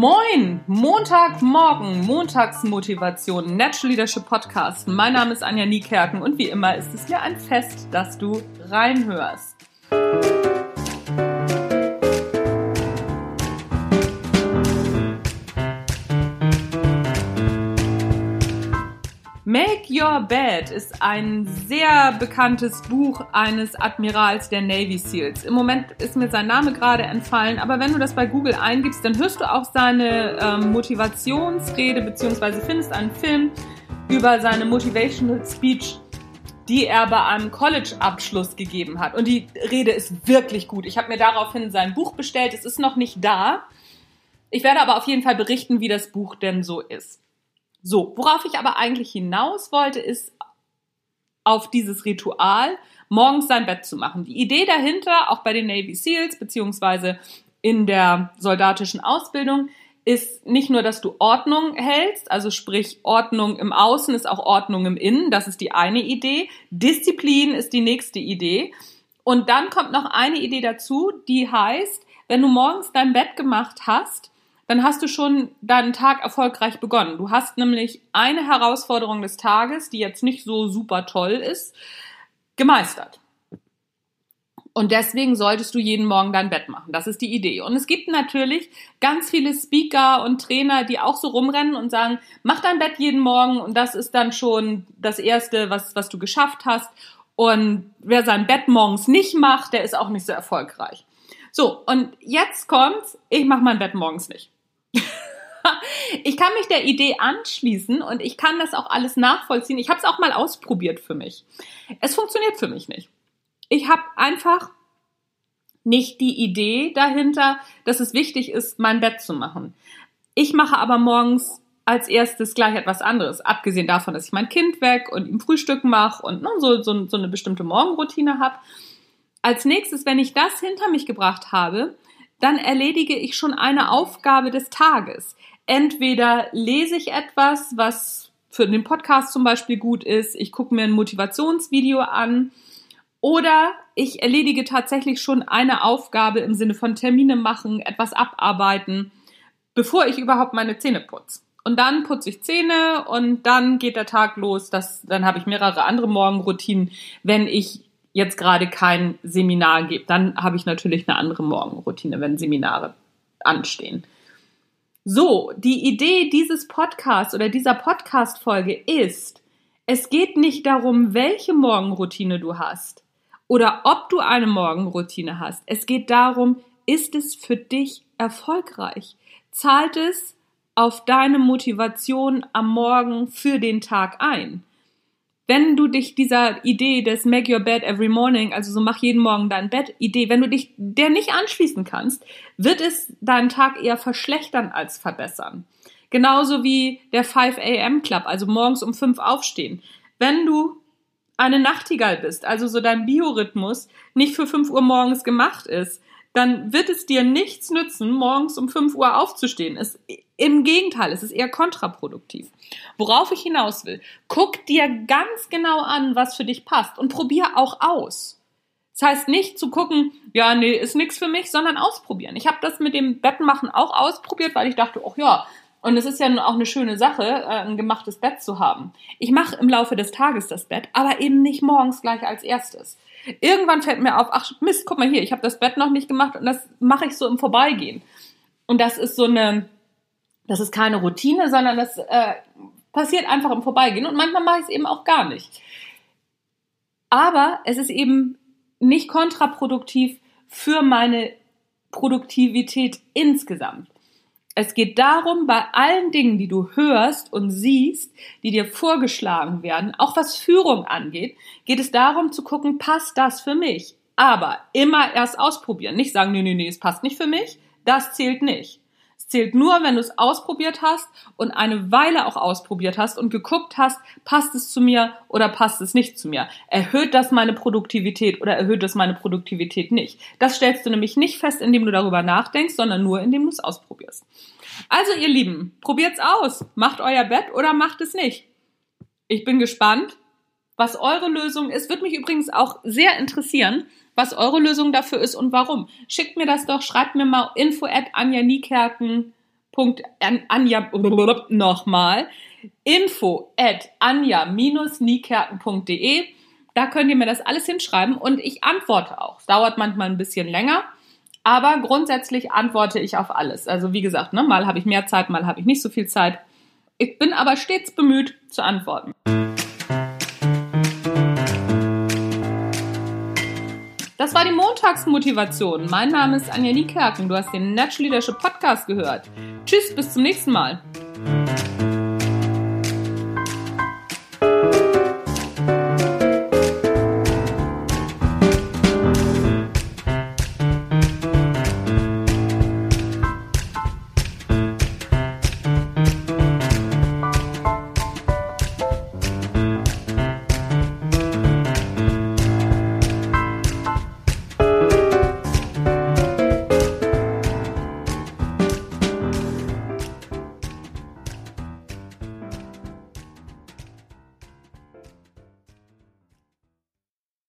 Moin, Montagmorgen, Montagsmotivation, Natural Leadership Podcast. Mein Name ist Anja Niekerken und wie immer ist es mir ein Fest, dass du reinhörst. Make Your Bed ist ein sehr bekanntes Buch eines Admirals der Navy SEALs. Im Moment ist mir sein Name gerade entfallen, aber wenn du das bei Google eingibst, dann hörst du auch seine ähm, Motivationsrede beziehungsweise findest einen Film über seine Motivational Speech, die er bei einem College-Abschluss gegeben hat. Und die Rede ist wirklich gut. Ich habe mir daraufhin sein Buch bestellt. Es ist noch nicht da. Ich werde aber auf jeden Fall berichten, wie das Buch denn so ist. So, worauf ich aber eigentlich hinaus wollte, ist auf dieses Ritual, morgens sein Bett zu machen. Die Idee dahinter, auch bei den Navy SEALs, beziehungsweise in der soldatischen Ausbildung, ist nicht nur, dass du Ordnung hältst, also sprich Ordnung im Außen ist auch Ordnung im Innen, das ist die eine Idee. Disziplin ist die nächste Idee. Und dann kommt noch eine Idee dazu, die heißt, wenn du morgens dein Bett gemacht hast, dann hast du schon deinen Tag erfolgreich begonnen. Du hast nämlich eine Herausforderung des Tages, die jetzt nicht so super toll ist, gemeistert. Und deswegen solltest du jeden Morgen dein Bett machen. Das ist die Idee. Und es gibt natürlich ganz viele Speaker und Trainer, die auch so rumrennen und sagen, mach dein Bett jeden Morgen und das ist dann schon das Erste, was, was du geschafft hast. Und wer sein Bett morgens nicht macht, der ist auch nicht so erfolgreich. So, und jetzt kommt's, ich mache mein Bett morgens nicht. Ich kann mich der Idee anschließen und ich kann das auch alles nachvollziehen. Ich habe es auch mal ausprobiert für mich. Es funktioniert für mich nicht. Ich habe einfach nicht die Idee dahinter, dass es wichtig ist, mein Bett zu machen. Ich mache aber morgens als erstes gleich etwas anderes, abgesehen davon, dass ich mein Kind weg und ihm Frühstück mache und ne, so, so, so eine bestimmte Morgenroutine habe. Als nächstes, wenn ich das hinter mich gebracht habe, dann erledige ich schon eine Aufgabe des Tages. Entweder lese ich etwas, was für den Podcast zum Beispiel gut ist, ich gucke mir ein Motivationsvideo an, oder ich erledige tatsächlich schon eine Aufgabe im Sinne von Termine machen, etwas abarbeiten, bevor ich überhaupt meine Zähne putze. Und dann putze ich Zähne und dann geht der Tag los. Das, dann habe ich mehrere andere Morgenroutinen, wenn ich jetzt gerade kein Seminar gibt, dann habe ich natürlich eine andere Morgenroutine, wenn Seminare anstehen. So, die Idee dieses Podcasts oder dieser Podcast-Folge ist, es geht nicht darum, welche Morgenroutine du hast oder ob du eine Morgenroutine hast. Es geht darum, ist es für dich erfolgreich? Zahlt es auf deine Motivation am Morgen für den Tag ein? Wenn du dich dieser Idee des Make Your Bed Every Morning, also so mach jeden Morgen dein Bett Idee, wenn du dich der nicht anschließen kannst, wird es deinen Tag eher verschlechtern als verbessern. Genauso wie der 5 AM Club, also morgens um 5 aufstehen. Wenn du eine Nachtigall bist, also so dein Biorhythmus nicht für 5 Uhr morgens gemacht ist, dann wird es dir nichts nützen, morgens um 5 Uhr aufzustehen. Es, Im Gegenteil, es ist eher kontraproduktiv. Worauf ich hinaus will, guck dir ganz genau an, was für dich passt und probier auch aus. Das heißt nicht zu gucken, ja, nee, ist nichts für mich, sondern ausprobieren. Ich habe das mit dem Bettmachen auch ausprobiert, weil ich dachte, ach ja, und es ist ja auch eine schöne Sache, äh, ein gemachtes Bett zu haben. Ich mache im Laufe des Tages das Bett, aber eben nicht morgens gleich als erstes. Irgendwann fällt mir auf, ach Mist, guck mal hier, ich habe das Bett noch nicht gemacht und das mache ich so im Vorbeigehen. Und das ist so eine, das ist keine Routine, sondern das äh, passiert einfach im Vorbeigehen. Und manchmal mache ich es eben auch gar nicht. Aber es ist eben nicht kontraproduktiv für meine Produktivität insgesamt. Es geht darum, bei allen Dingen, die du hörst und siehst, die dir vorgeschlagen werden, auch was Führung angeht, geht es darum zu gucken, passt das für mich? Aber immer erst ausprobieren. Nicht sagen, nee, nee, nee, es passt nicht für mich. Das zählt nicht zählt nur, wenn du es ausprobiert hast und eine Weile auch ausprobiert hast und geguckt hast, passt es zu mir oder passt es nicht zu mir. Erhöht das meine Produktivität oder erhöht das meine Produktivität nicht? Das stellst du nämlich nicht fest, indem du darüber nachdenkst, sondern nur, indem du es ausprobierst. Also ihr Lieben, probiert's aus. Macht euer Bett oder macht es nicht. Ich bin gespannt, was eure Lösung ist. Wird mich übrigens auch sehr interessieren, was eure Lösung dafür ist und warum. Schickt mir das doch, schreibt mir mal info at Anja Niekerken Anja, nochmal, info at anja-niekerken.de. Da könnt ihr mir das alles hinschreiben und ich antworte auch. Dauert manchmal ein bisschen länger, aber grundsätzlich antworte ich auf alles. Also wie gesagt, ne, mal habe ich mehr Zeit, mal habe ich nicht so viel Zeit. Ich bin aber stets bemüht zu antworten. Das war die Montagsmotivation. Mein Name ist Anja Niekerken. Du hast den Natural Leadership Podcast gehört. Tschüss, bis zum nächsten Mal.